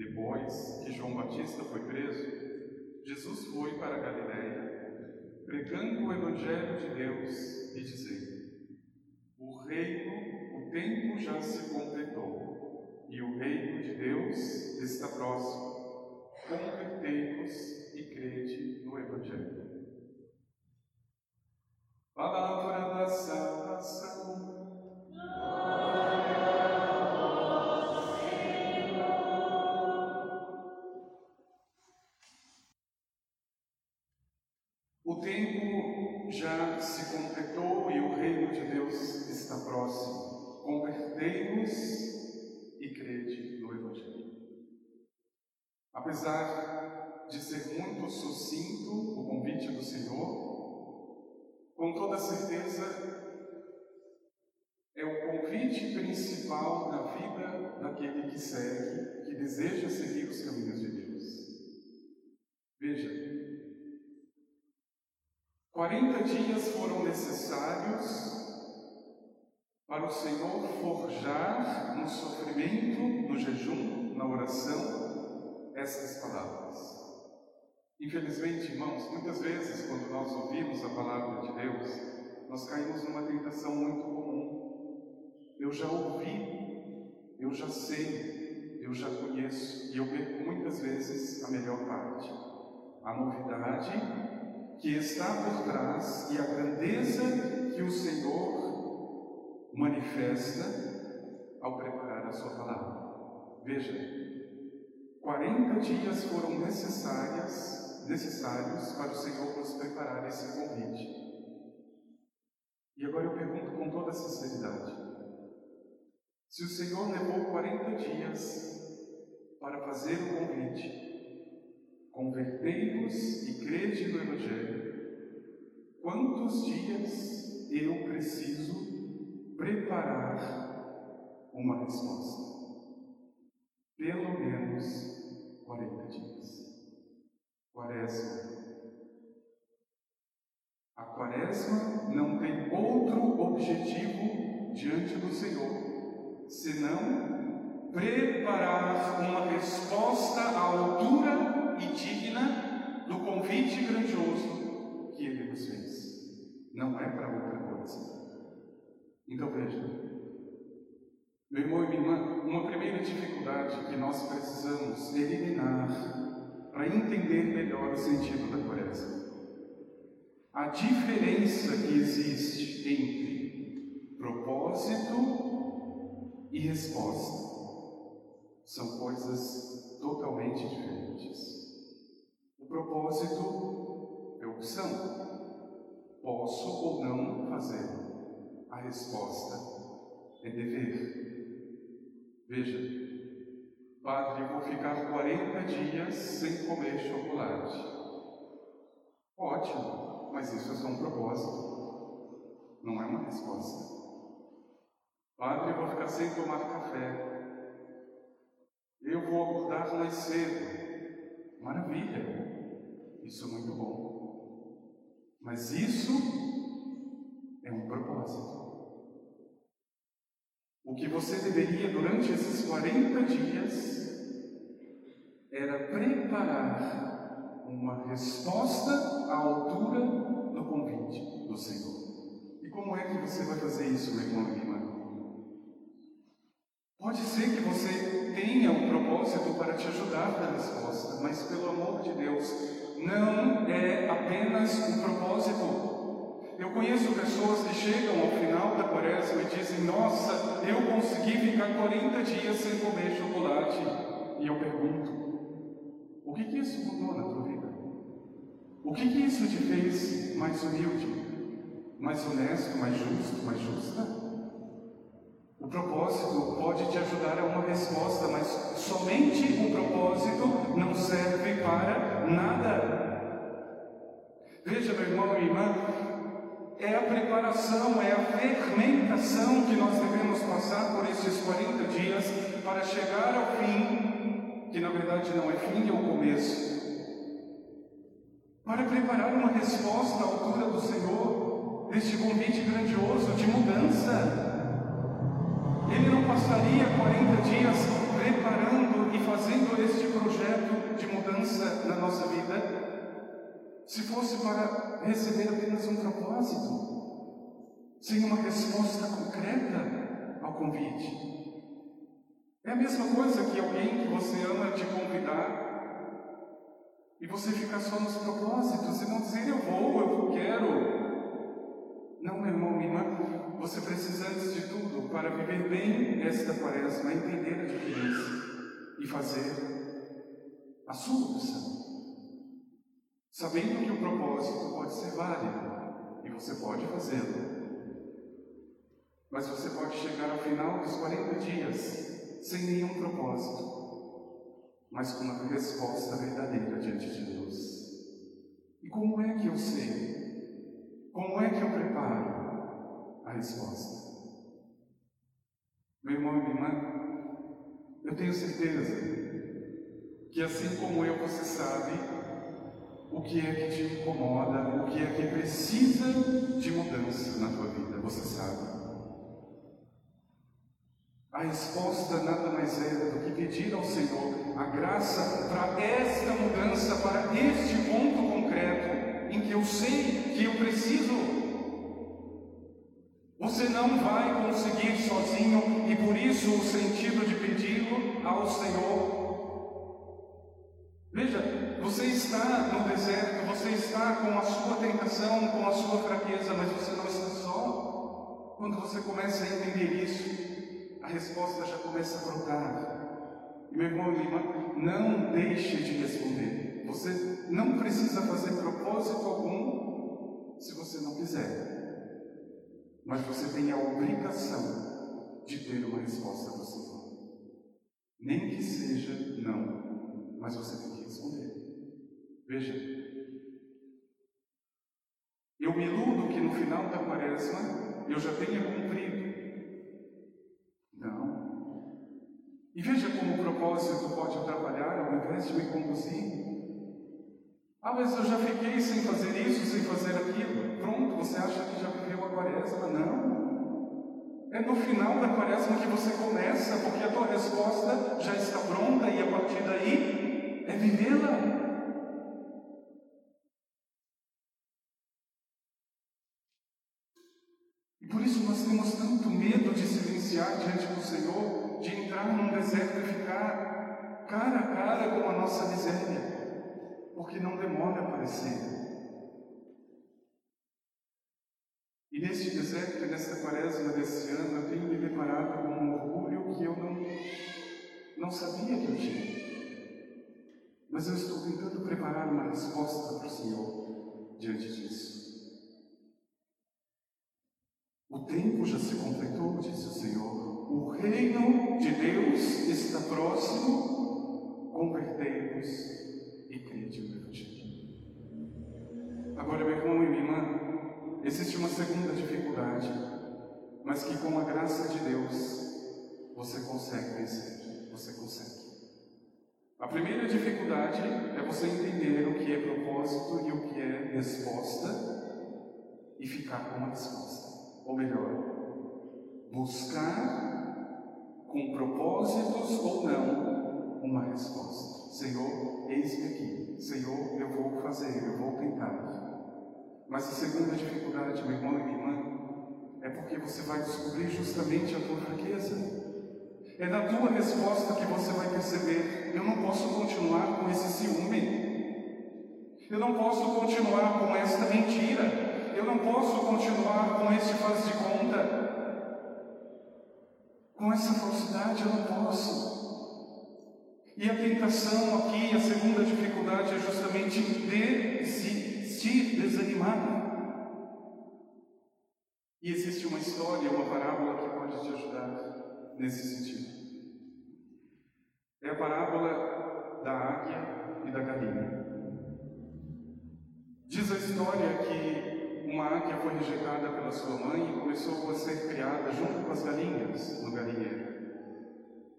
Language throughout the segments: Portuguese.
Depois que João Batista foi preso, Jesus foi para Galiléia, pregando o Evangelho de Deus e dizendo: O reino, o tempo já se completou, e o reino de Deus está próximo. Convertei-vos e crede no Evangelho. Palavra da salvação. O tempo já se completou e o reino de Deus está próximo. Convertei-vos e crede no Evangelho. Apesar de ser muito sucinto o convite do Senhor, com toda certeza é o convite principal na vida daquele que segue, que deseja seguir os caminhos de Deus. Veja, 40 dias foram necessários para o Senhor forjar no sofrimento, no jejum, na oração, essas palavras. Infelizmente, irmãos, muitas vezes quando nós ouvimos a palavra de Deus, nós caímos numa tentação muito comum. Eu já ouvi, eu já sei, eu já conheço, e eu perco muitas vezes a melhor parte. A novidade que está por trás e a grandeza que o Senhor manifesta ao preparar a sua palavra. Veja, 40 dias foram necessárias, necessários para o Senhor nos preparar esse convite. E agora eu pergunto com toda sinceridade: se o Senhor levou 40 dias para fazer o convite, convertei-vos e crede no Evangelho, quantos dias eu preciso preparar uma resposta? Pelo menos 40 dias. Quaresma. A quaresma não tem outro objetivo diante do Senhor, senão preparar uma resposta à altura e digna do convite grandioso que Ele nos fez. Não é para outra coisa. Então veja, meu irmão e minha irmã, uma primeira dificuldade que nós precisamos eliminar para entender melhor o sentido da quaresma. A diferença que existe entre propósito e resposta são coisas totalmente diferentes. Propósito é opção. Posso ou não fazer. A resposta é dever. Veja, Padre, vou ficar 40 dias sem comer chocolate. Ótimo, mas isso é só um propósito, não é uma resposta. Padre, vou ficar sem tomar café. Eu vou acordar mais cedo. Maravilha, isso é muito bom. Mas isso é um propósito. O que você deveria durante esses 40 dias era preparar uma resposta à altura do convite do Senhor. E como é que você vai fazer isso, meu irmão irmã? Pode ser que você tenha um propósito para te ajudar na resposta, mas pelo amor de Deus, não é apenas um propósito. Eu conheço pessoas que chegam ao final da quaresma e dizem: Nossa, eu consegui ficar 40 dias sem comer chocolate. E eu pergunto: O que, que isso mudou na tua vida? O que, que isso te fez mais humilde, mais honesto, mais justo? O propósito pode te ajudar a uma resposta, mas somente o propósito não serve para nada. Veja, meu irmão e irmã, é a preparação, é a fermentação que nós devemos passar por esses 40 dias para chegar ao fim, que na verdade não é fim, é o começo. Para preparar uma resposta à altura do Senhor, deste convite grandioso de mudança. Ele não passaria 40 dias preparando e fazendo este projeto de mudança na nossa vida se fosse para receber apenas um propósito, sem uma resposta concreta ao convite. É a mesma coisa que alguém que você ama te convidar e você ficar só nos propósitos e não dizer eu vou, eu quero. Não, meu irmão, minha irmã, você precisa, antes de tudo, para viver bem esta quaresma, entender a diferença e fazer a sua opção. Sabendo que o propósito pode ser válido e você pode fazê-lo. Mas você pode chegar ao final dos 40 dias sem nenhum propósito, mas com uma resposta verdadeira diante de Deus. E como é que eu sei? Como é que eu preparo a resposta? Meu irmão e minha irmã, eu tenho certeza que assim como eu, você sabe o que é que te incomoda, o que é que precisa de mudança na tua vida, você sabe. A resposta nada mais é do que pedir ao Senhor a graça para esta mudança, para este ponto concreto em que eu sei que eu preciso. Você não vai conseguir sozinho e por isso o sentido de pedi-lo ao Senhor Veja, você está no deserto, você está com a sua tentação, com a sua fraqueza, mas você não está só. Quando você começa a entender isso, a resposta já começa a brotar. Meu irmão irmã, não deixe de responder. Você não precisa fazer propósito algum se você não quiser. Mas você tem a obrigação de ter uma resposta do Senhor. Nem que seja não, mas você tem que Veja, eu me iludo que no final da quaresma eu já tenha cumprido. Não. E veja como o propósito pode atrapalhar ao invés de me conduzir. Ah, mas eu já fiquei sem fazer isso, sem fazer aquilo. Pronto, você acha que já viveu a quaresma? Não. É no final da quaresma que você começa, porque a tua resposta já está pronta e a partir daí é vivê-la. Por isso nós temos tanto medo de silenciar diante do Senhor, de entrar num deserto e ficar cara a cara com a nossa miséria, porque não demora a aparecer. E neste deserto, nesta quaresma desse ano, eu tenho me deparado com um orgulho que eu não, não sabia que eu tinha. Mas eu estou tentando preparar uma resposta para o Senhor diante disso. O tempo já se completou, disse o Senhor. O reino de Deus está próximo. Convertei-vos e crede no Evangelho. Agora, meu irmão existe uma segunda dificuldade, mas que com a graça de Deus você consegue vencer. Você consegue. A primeira dificuldade é você entender o que é propósito e o que é resposta e ficar com a resposta ou melhor, buscar com propósitos ou não uma resposta. Senhor, eis-me aqui. Senhor, eu vou fazer, eu vou tentar. Mas a segunda dificuldade, meu irmão e minha irmã, é porque você vai descobrir justamente a tua fraqueza. É na tua resposta que você vai perceber: eu não posso continuar com esse ciúme. Eu não posso continuar com esta mentira. Eu não posso continuar com esse faz de conta. Com essa falsidade eu não posso. E a tentação aqui, a segunda dificuldade é justamente desistir, desanimar. E existe uma história, uma parábola que pode te ajudar nesse sentido. É a parábola da águia e da galinha. Diz a história que uma águia foi rejeitada pela sua mãe e começou a ser criada junto com as galinhas no galinheiro.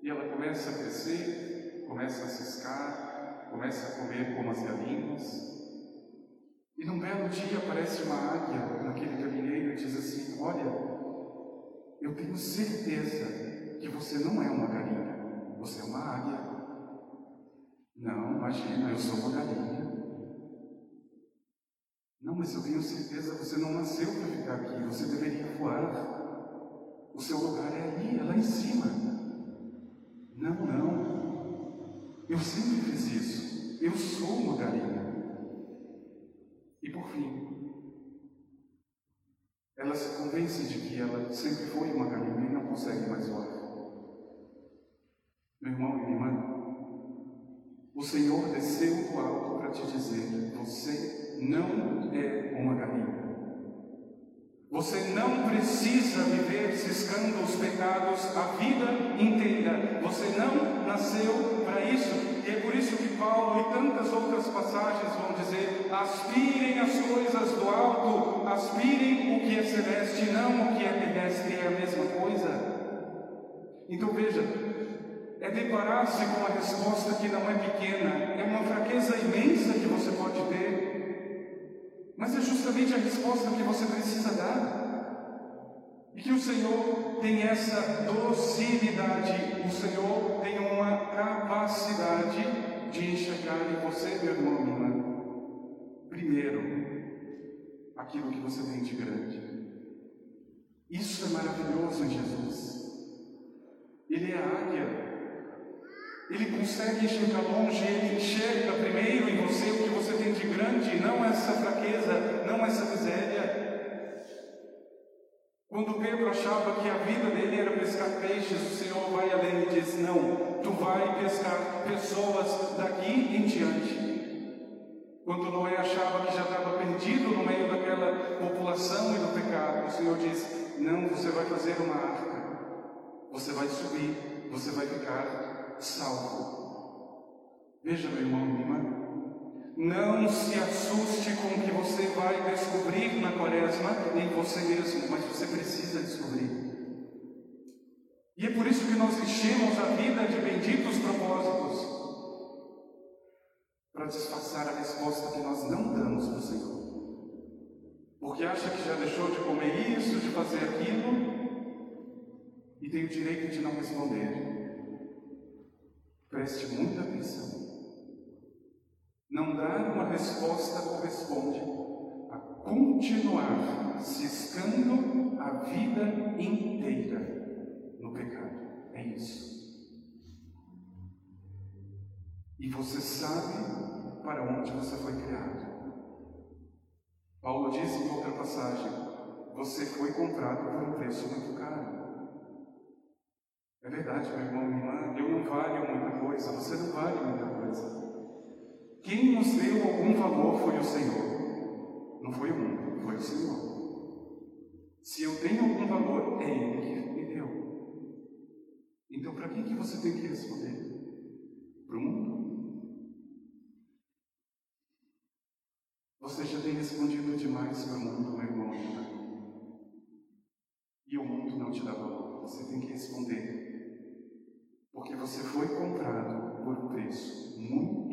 E ela começa a crescer, começa a ciscar, começa a comer como as galinhas. E num belo dia aparece uma águia naquele galinheiro e diz assim: Olha, eu tenho certeza que você não é uma galinha, você é uma águia. Não, imagina, eu sou uma galinha. Não, mas eu tenho certeza você não nasceu para ficar aqui, você deveria voar. O seu lugar é ali, é lá em cima. Não, não. Eu sempre fiz isso. Eu sou uma galinha. Ela se convence de que ela sempre foi uma galinha e não consegue mais voar. Meu irmão e minha irmã, o Senhor desceu do alto para te dizer: você não é uma galinha. Você não precisa viver ciscando os pecados a vida inteira. Você não nasceu para isso. E é por isso que Paulo e tantas outras passagens vão dizer: aspirem as coisas do alto, aspirem o que é celeste, não o que é terrestre, é a mesma coisa. Então veja, é deparar-se com uma resposta que não é pequena, é uma fraqueza imensa que você pode ter. Mas é justamente a resposta que você que o Senhor tem essa docilidade, o Senhor tem uma capacidade de enxergar em você, meu irmão. Primeiro, aquilo que você tem de grande. Isso é maravilhoso em Jesus. Ele é águia ele consegue enxergar longe, ele enxerga primeiro em você o que você tem de grande, não essa fraqueza, não essa miséria. Quando Pedro achava que a vida dele era pescar peixes, o Senhor vai além e diz: Não, tu vai pescar pessoas daqui em diante. Quando Noé achava que já estava perdido no meio daquela população e do pecado, o Senhor diz: Não, você vai fazer uma arca, você vai subir, você vai ficar salvo. Veja, meu irmão minha irmã, não se assuste com o que você vai descobrir na quaresma em você mesmo, mas você precisa descobrir. E é por isso que nós enchemos a vida de benditos propósitos para disfarçar a resposta que nós não damos para o Senhor. Porque acha que já deixou de comer isso, de fazer aquilo, e tem o direito de não responder. Preste muita atenção. Dar uma resposta corresponde a continuar ciscando a vida inteira no pecado. É isso. E você sabe para onde você foi criado. Paulo diz em outra passagem: você foi comprado por um preço muito caro. É verdade, meu irmão, minha irmã, eu não valho muita coisa, você não vale muita coisa. Quem nos deu algum valor foi o Senhor, não foi o mundo, foi o Senhor. Se eu tenho algum valor, é Ele que me deu. Então, para quem que você tem que responder? Para o mundo? Você já tem respondido demais para o mundo, meu irmão. E o mundo não te dá valor. Você tem que responder porque você foi comprado por um preço muito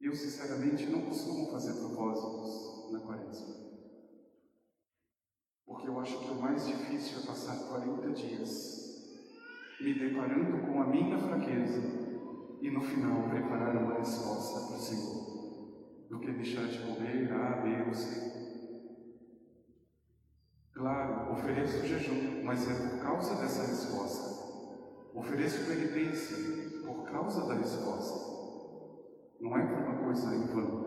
Eu, sinceramente, não costumo fazer propósitos na quaresma. Porque eu acho que o mais difícil é passar 40 dias me deparando com a minha fraqueza e no final preparar uma resposta para o Senhor, do que deixar de comer A, B ou C. Claro, ofereço jejum, mas é por causa dessa resposta. Ofereço penitência por causa da resposta. Não é por uma coisa em vão.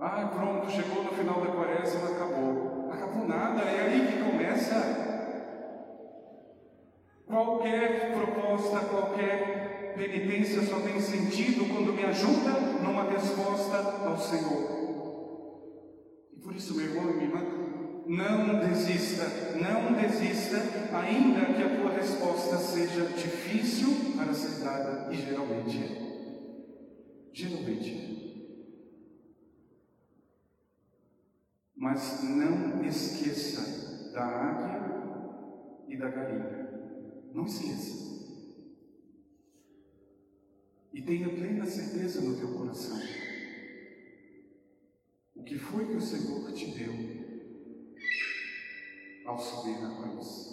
Ah, pronto, chegou no final da quaresma, acabou. Acabou nada, é aí que começa. Qualquer proposta, qualquer penitência só tem sentido quando me ajuda numa resposta ao Senhor. E por isso, meu irmão e minha irmã, não desista, não desista, ainda que a tua resposta seja difícil para ser dada, e geralmente é. Geralmente é. Mas não esqueça da águia e da galinha. Não esqueça. E tenha plena certeza no teu coração. O que foi que o Senhor te deu ao subir na cruz?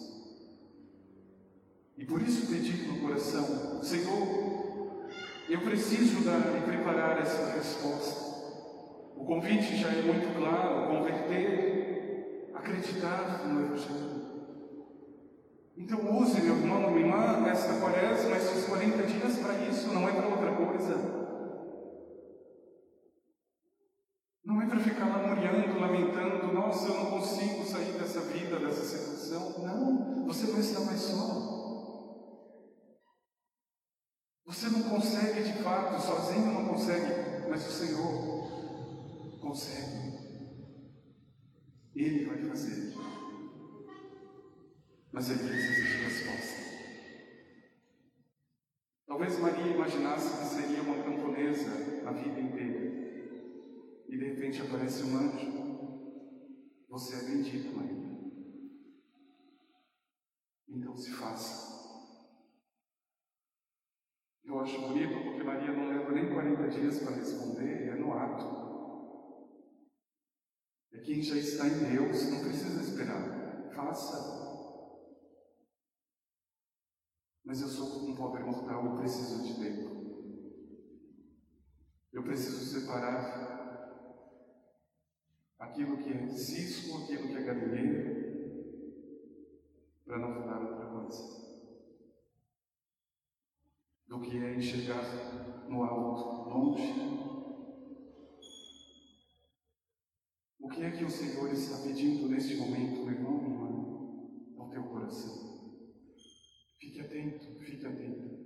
E por isso pedir no coração, Senhor, eu preciso dar e preparar essa resposta. O convite já é muito claro: converter, acreditar no Evangelho. Então use, meu irmão, minha irmã, esta quaresma, esses 40 dias para isso, não é para outra coisa. Não é para ficar lamuriando, lamentando, nossa, eu não consigo sair dessa vida, dessa situação. Não, você não está mais só. Você não consegue de fato, sozinho não consegue, mas o Senhor consegue. Ele vai fazer mas ele precisa de resposta. Talvez Maria imaginasse que seria uma camponesa a vida inteira. E de repente aparece um anjo. Você é bendita, Maria. Então se faça. Eu acho bonito porque Maria não leva nem 40 dias para responder, é no ato. É quem já está em Deus, não precisa esperar. Faça. Mas eu sou um pobre mortal, eu preciso de tempo. Eu preciso separar aquilo que é cisco, aquilo que é galileiro, para não falar outra coisa. Do que é enxergar no alto, longe. O que é que o Senhor está pedindo neste momento, meu irmão, minha irmã, ao teu coração? Fique atento, fique atento.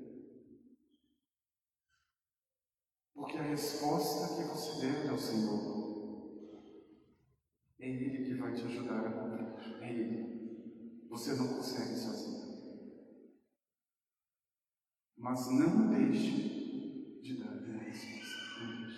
Porque a resposta que você der ao Senhor te ajudar a cumprir. Ele. Você não consegue sozinho. Mas não deixe de dar a resposta.